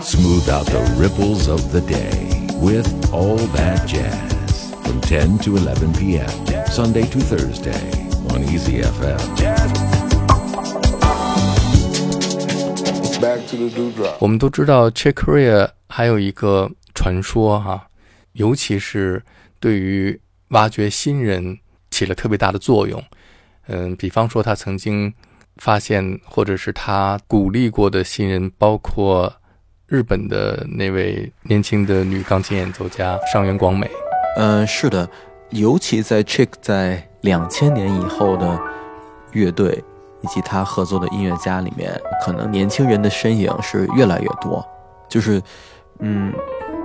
Smooth out the ripples of the day with all that jazz from 10 to 11 p.m. Sunday to Thursday on Easy FM. Back to the dewdrop. 我们都知道 Chick Corea 还有一个传说哈、尤其是对于挖掘新人起了特别大的作用。嗯，比方说他曾经 发现，或者是他鼓励过的新人，包括日本的那位年轻的女钢琴演奏家上原广美。嗯，是的，尤其在 Chick 在两千年以后的乐队以及他合作的音乐家里面，可能年轻人的身影是越来越多。就是，嗯，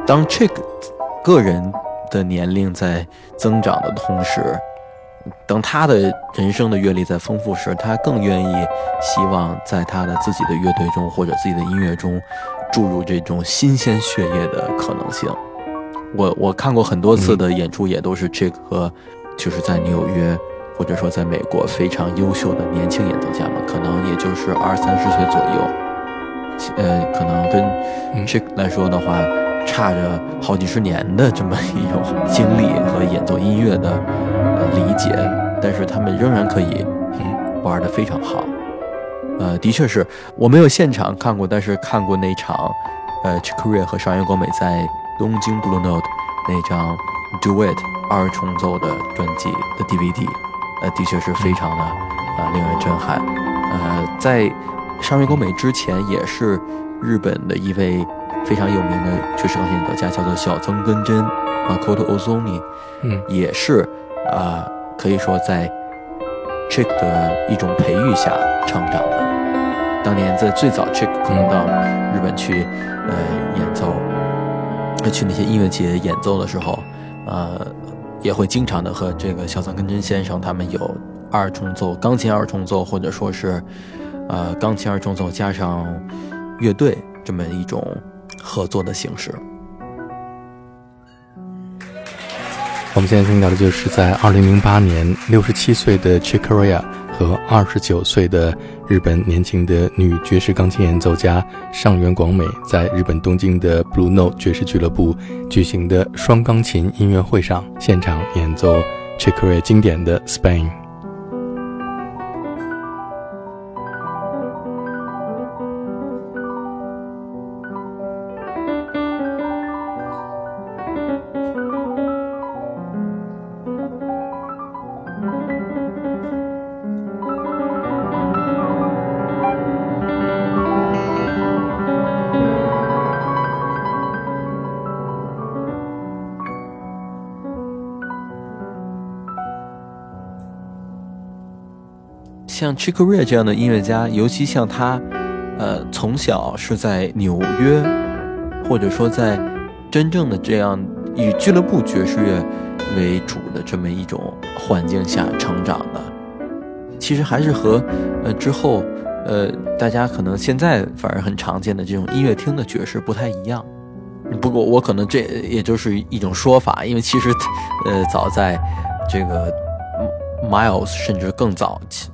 当 Chick 个人的年龄在增长的同时，等他的人生的阅历在丰富时，他更愿意希望在他的自己的乐队中或者自己的音乐中注入这种新鲜血液的可能性。我我看过很多次的演出，也都是 Chick 和就是在纽约或者说在美国非常优秀的年轻演奏家们，可能也就是二三十岁左右，呃，可能跟 Chick 来说的话，差着好几十年的这么一种经历和演奏音乐的理解，但是他们仍然可以玩得非常好。呃，的确是我没有现场看过，但是看过那场，呃 c h i k o r a 和上原光美在东京 Blue Note 那张 Duet 二重奏的专辑的 DVD，呃，的确是非常的呃、令人震撼。呃，在上原光美之前，也是日本的一位非常有名的爵士钢琴演奏家，叫做小曾根真啊 Koto Ozoni，嗯也是啊、可以说在 Chick 的一种培育下成长的。当年在最早 Chick 可能到日本去呃演奏，呃去那些音乐节演奏的时候，呃也会经常的和这个小曾根真先生他们有二重奏、钢琴二重奏，或者说是呃钢琴二重奏加上乐队这么一种合作的形式。我们现在听到的就是在2008年67岁的 Chick Corea 和29岁的日本年轻的女爵士钢琴演奏家上原广美在日本东京的 Blue Note 爵士俱乐部举行的双钢琴音乐会上现场演奏 Chick Corea 经典的 Spain。像 Chick Corea 这样的音乐家，尤其像他，呃，从小是在纽约，或者说在真正的这样以俱乐部爵士乐为主的这么一种环境下成长的，其实还是和呃之后呃大家可能现在反而很常见的这种音乐厅的爵士不太一样。不过我可能这也就是一种说法，因为其实呃早在这个 Miles 甚至更早期。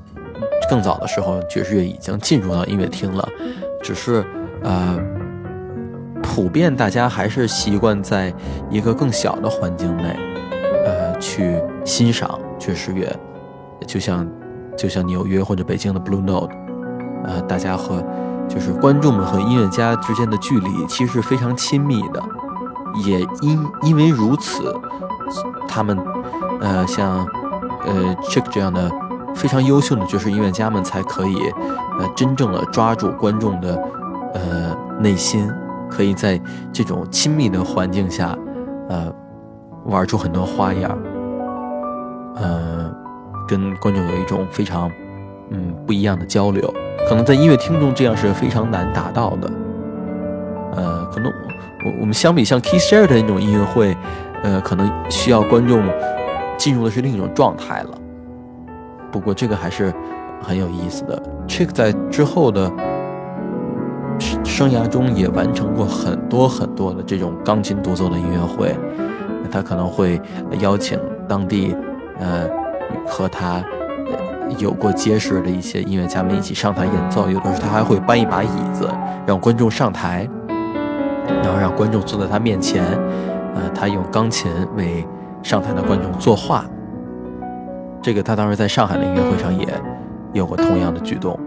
更早的时候，爵士乐已经进入到音乐厅了，只是呃，普遍大家还是习惯在一个更小的环境内，呃，去欣赏爵士乐，就像就像纽约或者北京的 Blue Note，呃，大家和就是观众们和音乐家之间的距离其实是非常亲密的，也因因为如此，他们呃像呃 Chick 这样的。非常优秀的爵士音乐家们才可以，呃，真正的抓住观众的，呃，内心，可以在这种亲密的环境下，呃，玩出很多花样，呃，跟观众有一种非常，嗯，不一样的交流。可能在音乐厅中这样是非常难达到的，呃，可能我我们相比像 Keith Jarrett 那种音乐会，呃，可能需要观众进入的是另一种状态了。不过这个还是很有意思的。Chick 在之后的生涯中也完成过很多很多的这种钢琴独奏的音乐会。他可能会邀请当地，呃，和他有过结识的一些音乐家们一起上台演奏。有的时候他还会搬一把椅子，让观众上台，然后让观众坐在他面前，呃，他用钢琴为上台的观众作画。这个他当时在上海的音乐会上也有过同样的举动。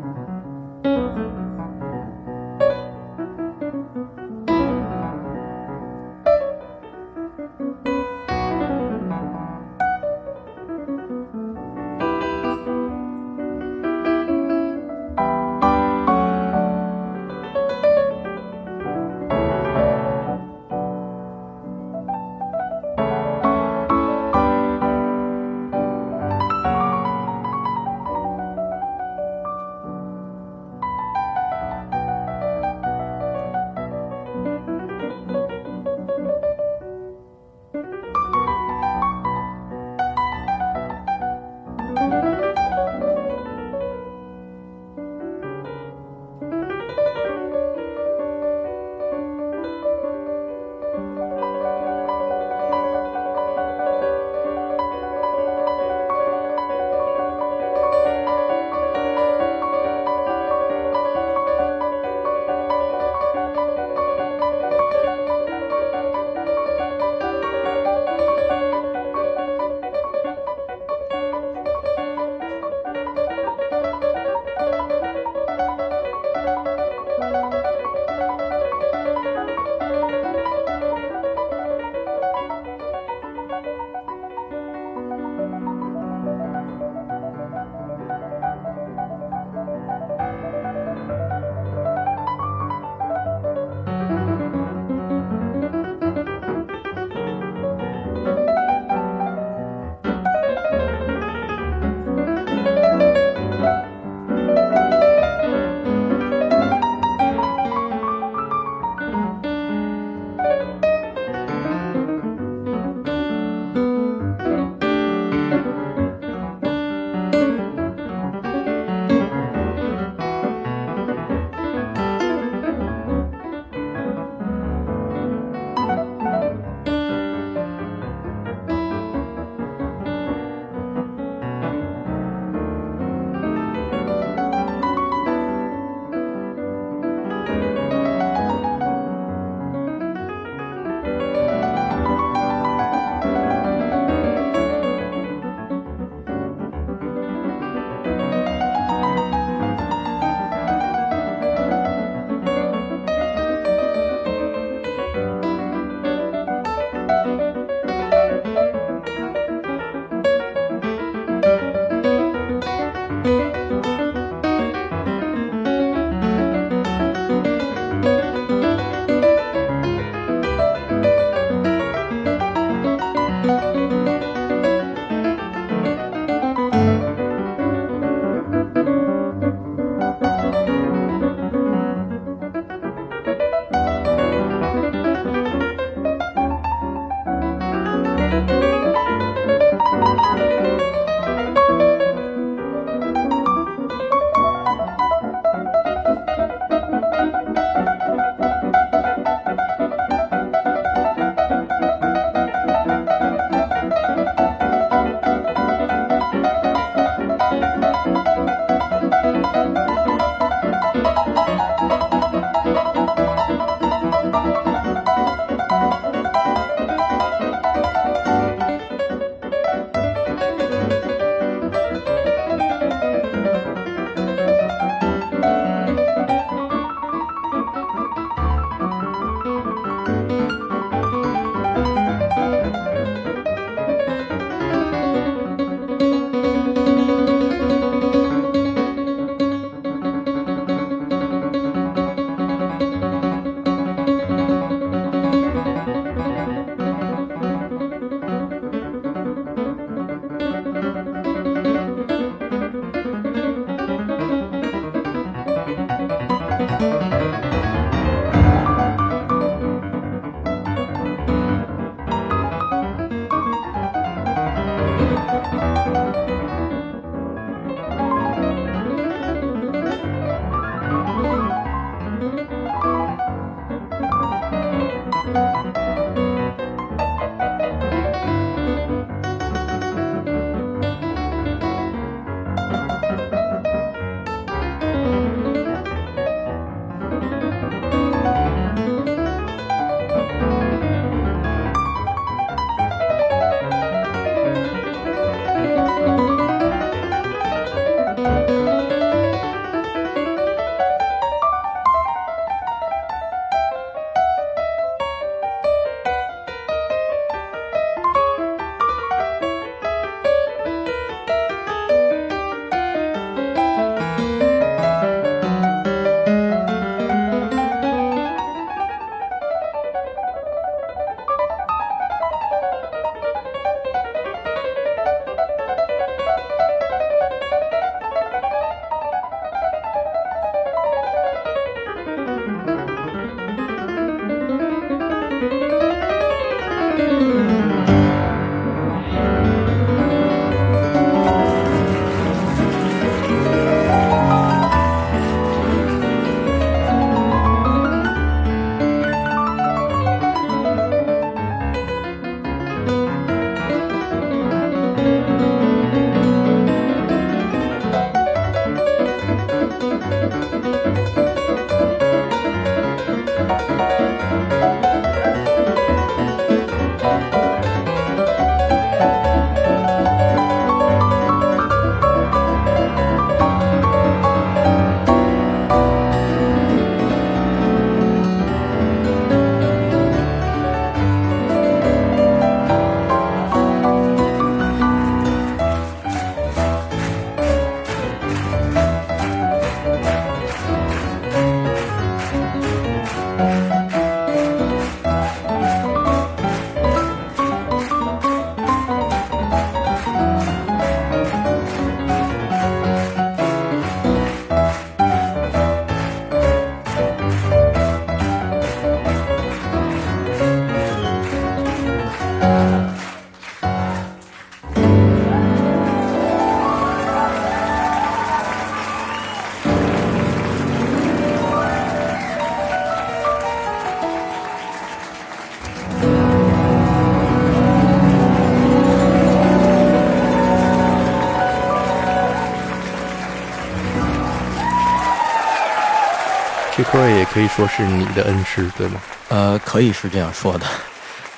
科也可以说是你的恩师，对吗？呃，可以是这样说的。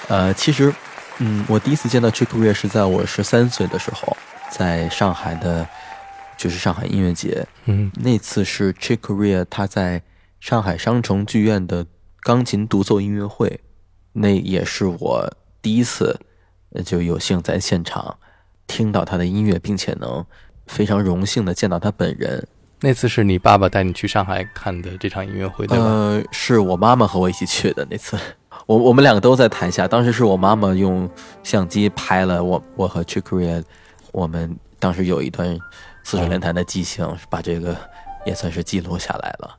呃，其实，嗯，我第一次见到 Chick Corea 是在我十三岁的时候，在上海的，就是上海音乐节。嗯，那次是 Chick Corea 他在上海商城剧院的钢琴独奏音乐会，那也是我第一次就有幸在现场听到他的音乐，并且能非常荣幸的见到他本人。那次是你爸爸带你去上海看的这场音乐会，对吧？呃，是我妈妈和我一起去的那次，我我们两个都在台下。当时是我妈妈用相机拍了我，我和 Chick Corea，我们当时有一段四手联弹的即兴，把这个也算是记录下来了。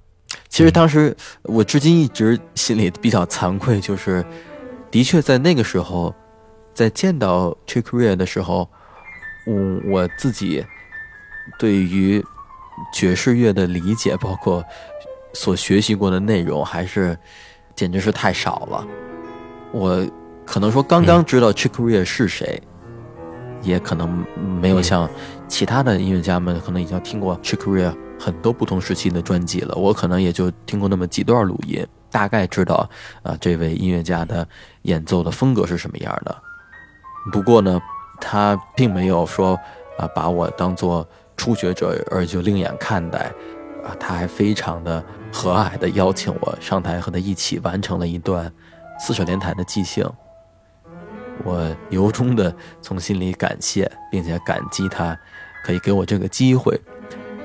其实当时我至今一直心里比较惭愧，就是的确在那个时候，在见到 Chick Corea 的时候，嗯，我自己对于。爵士乐的理解，包括所学习过的内容，还是简直是太少了。我可能说刚刚知道 Chick Corea 是谁，也可能没有像其他的音乐家们可能已经听过 Chick Corea 很多不同时期的专辑了。我可能也就听过那么几段录音，大概知道啊这位音乐家的演奏的风格是什么样的。不过呢，他并没有说啊把我当做。初学者而就另眼看待，啊，他还非常的和蔼的邀请我上台和他一起完成了一段四手联弹的即兴。我由衷的从心里感谢，并且感激他可以给我这个机会，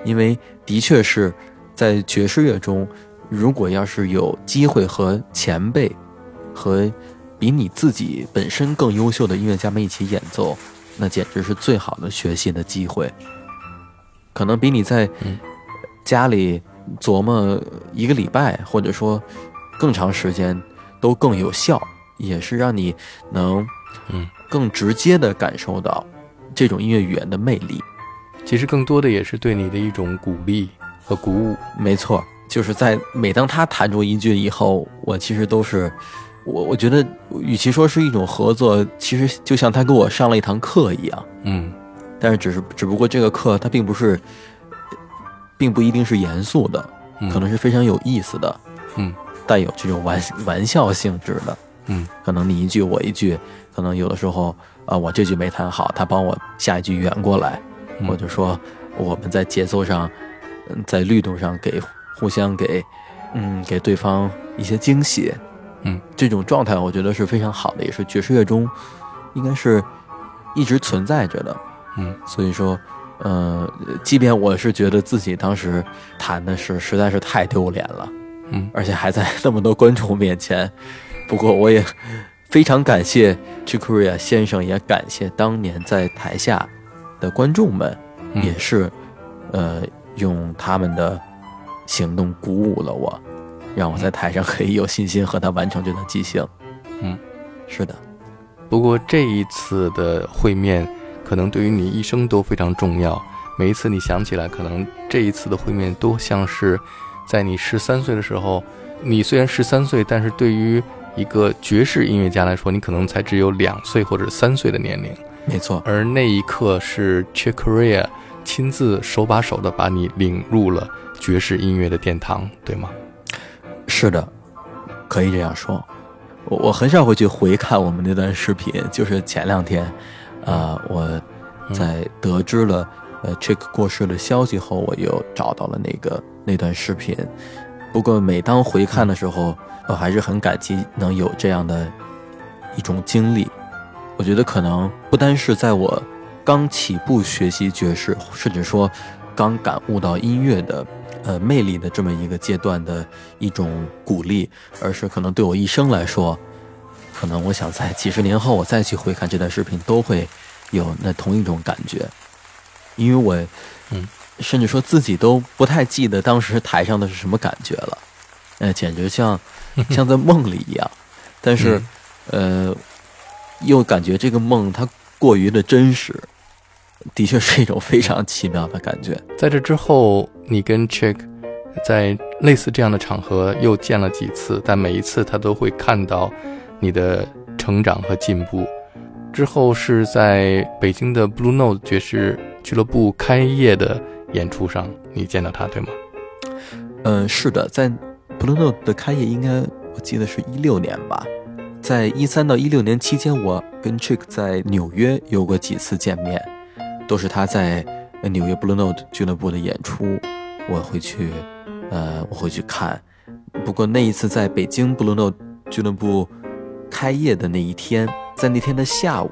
因为的确是在爵士乐中，如果要是有机会和前辈和比你自己本身更优秀的音乐家们一起演奏，那简直是最好的学习的机会。可能比你在家里琢磨一个礼拜，或者说更长时间都更有效，也是让你能嗯更直接的感受到这种音乐语言的魅力。其实更多的也是对你的一种鼓励和鼓舞。没错，就是在每当他弹出一句以后，我其实都是我我觉得，与其说是一种合作，其实就像他给我上了一堂课一样。嗯。但是只是只不过这个课它并不是，并不一定是严肃的，可能是非常有意思的，嗯，带有这种玩玩笑性质的，嗯，可能你一句我一句，可能有的时候啊我这句没弹好，他帮我下一句圆过来，或者说我们在节奏上，在律动上给互相给，嗯给对方一些惊喜，嗯，这种状态我觉得是非常好的，也是爵士乐中应该是一直存在着的。嗯，所以说，呃，即便我是觉得自己当时弹的是实在是太丢脸了，嗯，而且还在那么多观众面前，不过我也非常感谢 Chick Corea 先生，也感谢当年在台下的观众们，也是，呃，用他们的行动鼓舞了我，让我在台上可以有信心和他完成这段即兴。嗯，是的。不过这一次的会面。可能对于你一生都非常重要。每一次你想起来，可能这一次的会面都像是在你十三岁的时候。你虽然十三岁，但是对于一个爵士音乐家来说，你可能才只有两岁或者三岁的年龄。没错。而那一刻是 Chick Corea 亲自手把手的把你领入了爵士音乐的殿堂，对吗？是的，可以这样说。我我很少会去回看我们那段视频，就是前两天。啊！我在得知了呃 Chick 过世的消息后，我又找到了那个那段视频。不过每当回看的时候，我还是很感激能有这样的一种经历。我觉得可能不单是在我刚起步学习爵士，甚至说刚感悟到音乐的呃魅力的这么一个阶段的一种鼓励，而是可能对我一生来说，可能我想在几十年后我再去回看这段视频，都会有那同一种感觉，因为我，嗯，甚至说自己都不太记得当时台上的是什么感觉了，呃，简直像 像在梦里一样，但是，呃，又感觉这个梦它过于的真实。的确是一种非常奇妙的感觉。在这之后，你跟 Chick 在类似这样的场合又见了几次，但每一次他都会看到你的成长和进步。之后是在北京的 Blue Note 爵士俱乐部开业的演出上，你见到他，对吗？嗯，是的，在 Blue Note 的开业应该我记得是一六年吧。在一三到一六年期间，我跟 Chick 在纽约有过几次见面。都是他在纽约 Blue Note 俱乐部的演出，我会去，呃，我会去看。不过那一次在北京 Blue Note 俱乐部开业的那一天，在那天的下午，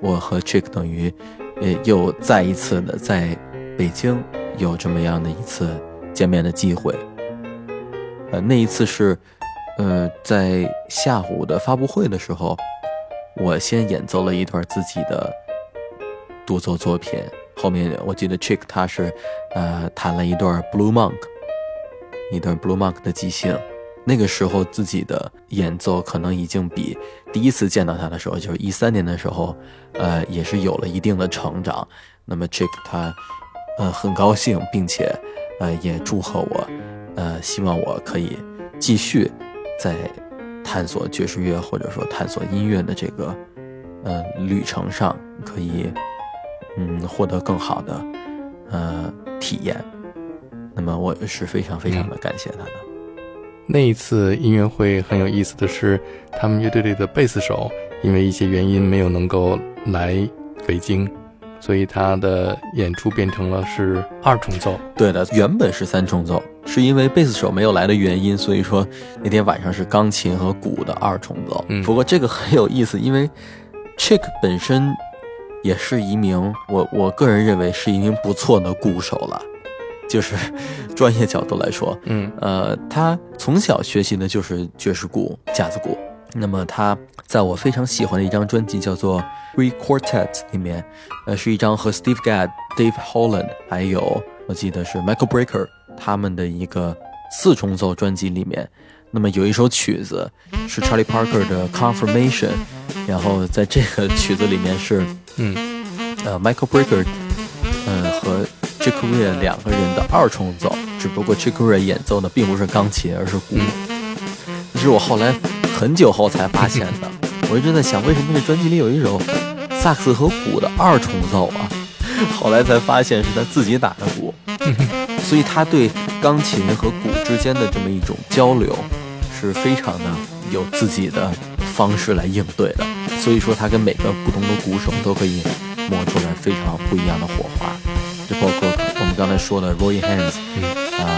我和 Chick 等于，呃，又再一次的在北京有这么样的一次见面的机会。呃，那一次是，呃，在下午的发布会的时候，我先演奏了一段自己的。独奏作品后面，我记得 Chick 他是，呃，弹了一段 Blue Monk，一段 Blue Monk 的即兴。那个时候自己的演奏可能已经比第一次见到他的时候，就是一三年的时候，呃，也是有了一定的成长。那么 Chick 他，呃，很高兴，并且，呃，也祝贺我，呃，希望我可以继续在探索爵士乐或者说探索音乐的这个，呃，旅程上可以。嗯，获得更好的呃体验，那么我是非常非常的感谢他的。那一次音乐会很有意思的是，他们乐队里的贝斯手因为一些原因没有能够来北京，所以他的演出变成了是二重奏。对的，原本是三重奏，是因为贝斯手没有来的原因，所以说那天晚上是钢琴和鼓的二重奏。嗯，不过这个很有意思，因为 Chick 本身。也是一名我我个人认为是一名不错的鼓手了，就是 专业角度来说，嗯，呃，他从小学习的就是爵士鼓、架子鼓。那么他在我非常喜欢的一张专辑叫做《Three Quartets》里面，呃，是一张和 Steve Gadd、Dave Holland 还有我记得是 Michael Brecker 他们的一个四重奏专辑里面。那么有一首曲子是 Charlie Parker 的《Confirmation》，然后在这个曲子里面是。嗯，呃，Michael Brecker，嗯，和 Chick Corea 两个人的二重奏，只不过 Chick Corea 演奏的并不是钢琴，而是鼓。这是我后来很久后才发现的。我一直在想，为什么这专辑里有一首萨克斯和鼓的二重奏啊？后来才发现是他自己打的鼓。所以他对钢琴和鼓之间的这么一种交流，是非常的有自己的方式来应对的。所以说，他跟每个不同的鼓手都可以磨出来非常不一样的火花。就包括刚才说的 Roy Haynes，啊，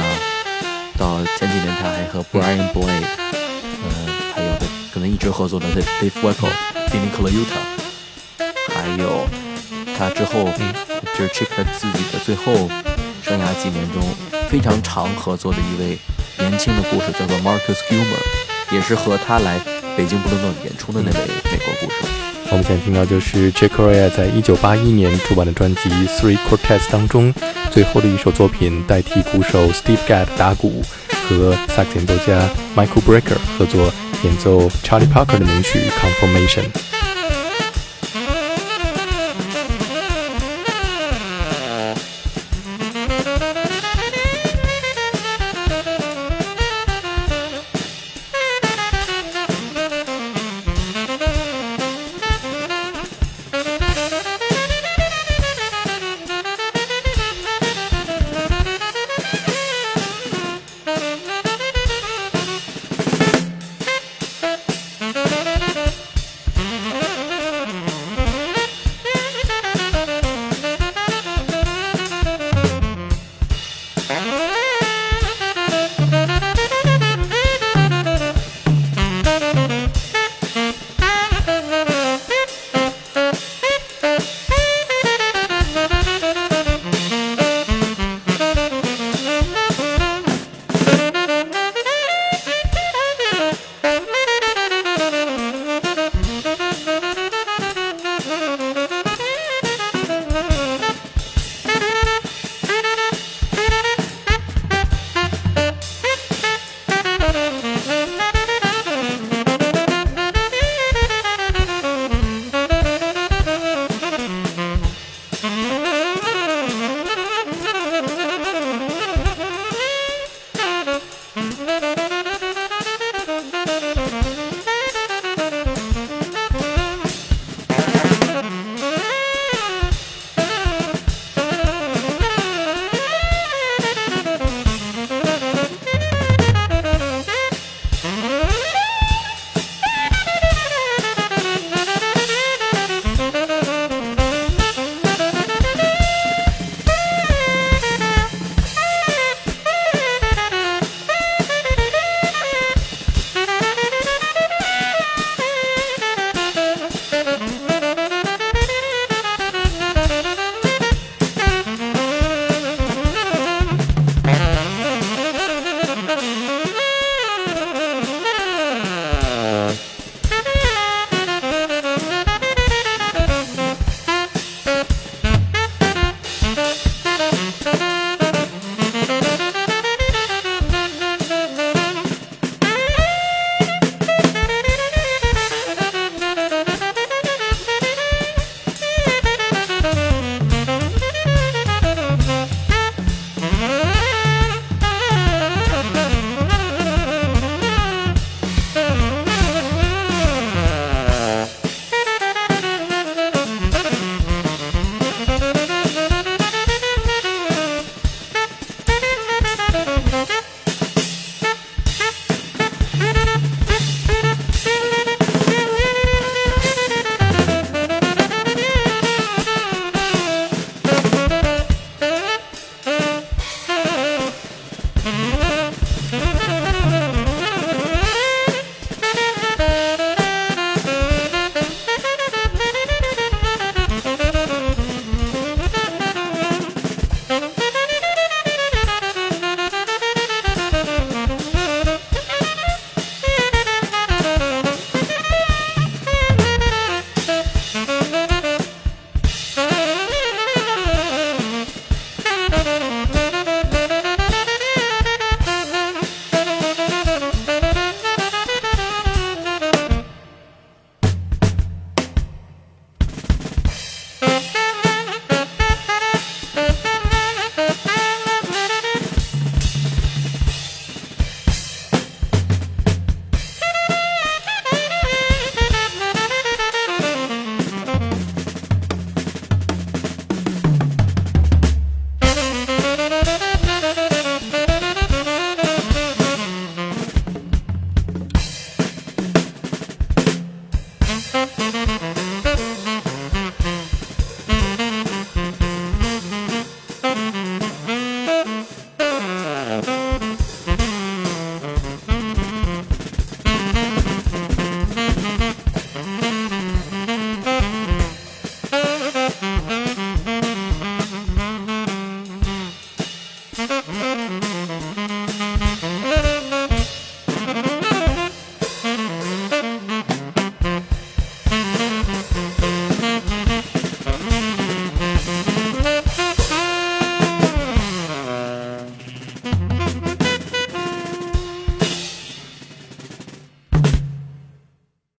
到前几年他还和 Brian Blade，嗯，还有的可能一直合作的 Dave Weckl、Vinny Colaiuta，还有他之后就是 Chick 自己的最后生涯几年中非常常合作的一位年轻的鼓手，叫做 Marcus Gilmer，也是和他来。北京布鲁诺演出的那位美国鼓手，我们现在听到就是 Chick Corea 在一九八一年出版的专辑《Three Quartets》当中最后的一首作品，代替鼓手 Steve Gadd 打鼓，和萨克斯演奏家 Michael Brecker 合作演奏 Charlie Parker 的名曲《Confirmation》。